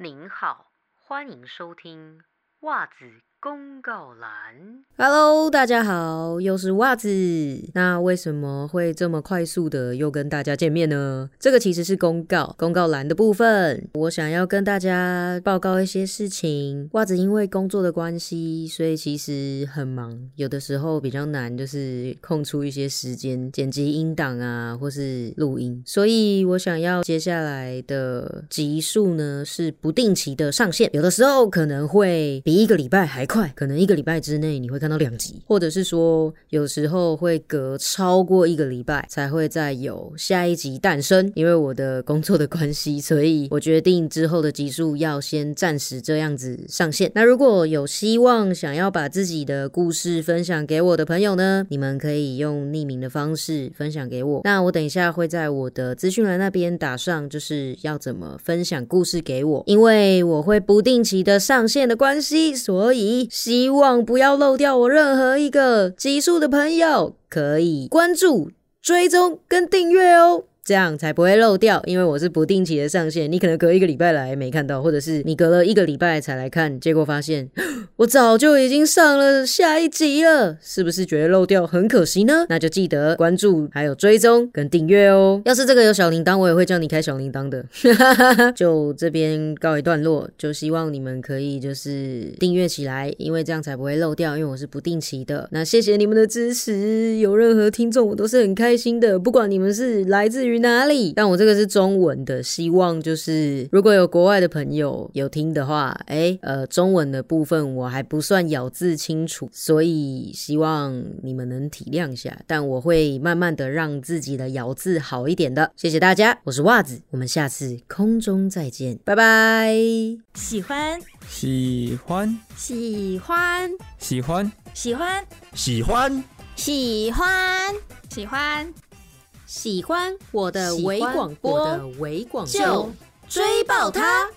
您好，欢迎收听袜子公告栏。Hello，大家好，又是袜子。那为什么会这么快速的又跟大家见面呢？这个其实是公告，公告栏的部分。我想要跟大家报告一些事情。袜子因为工作的关系，所以其实很忙，有的时候比较难，就是空出一些时间剪辑音档啊，或是录音。所以我想要接下来的集数呢是不定期的上线，有的时候可能会比一个礼拜还快，可能一个礼拜之内你会看到两集，或者是说有时候会隔超过一个礼拜才会再有下一集诞生。因为我的工作的关系，所以我决定之后的集数要先暂时这样子上线。那如果有希望想要把自己的故事分享给我的朋友呢，你们可以用匿名的方式分享给我。那我等一下会在我的资讯栏那边打上，就是要怎么分享故事给我，因为我会不定期的上线的关系，所以希望不要漏掉我任何一个集数的朋友，可以关注、追踪跟订阅哦。这样才不会漏掉，因为我是不定期的上线，你可能隔一个礼拜来没看到，或者是你隔了一个礼拜才来看，结果发现我早就已经上了下一集了，是不是觉得漏掉很可惜呢？那就记得关注、还有追踪跟订阅哦。要是这个有小铃铛，我也会叫你开小铃铛的。就这边告一段落，就希望你们可以就是订阅起来，因为这样才不会漏掉，因为我是不定期的。那谢谢你们的支持，有任何听众我都是很开心的，不管你们是来自于哪里？但我这个是中文的，希望就是如果有国外的朋友有听的话，哎，呃，中文的部分我还不算咬字清楚，所以希望你们能体谅一下。但我会慢慢的让自己的咬字好一点的。谢谢大家，我是袜子，我们下次空中再见，拜拜。喜欢，喜欢，喜欢，喜欢，喜欢，喜欢，喜欢，喜欢。喜欢喜欢我的微广播就追爆它！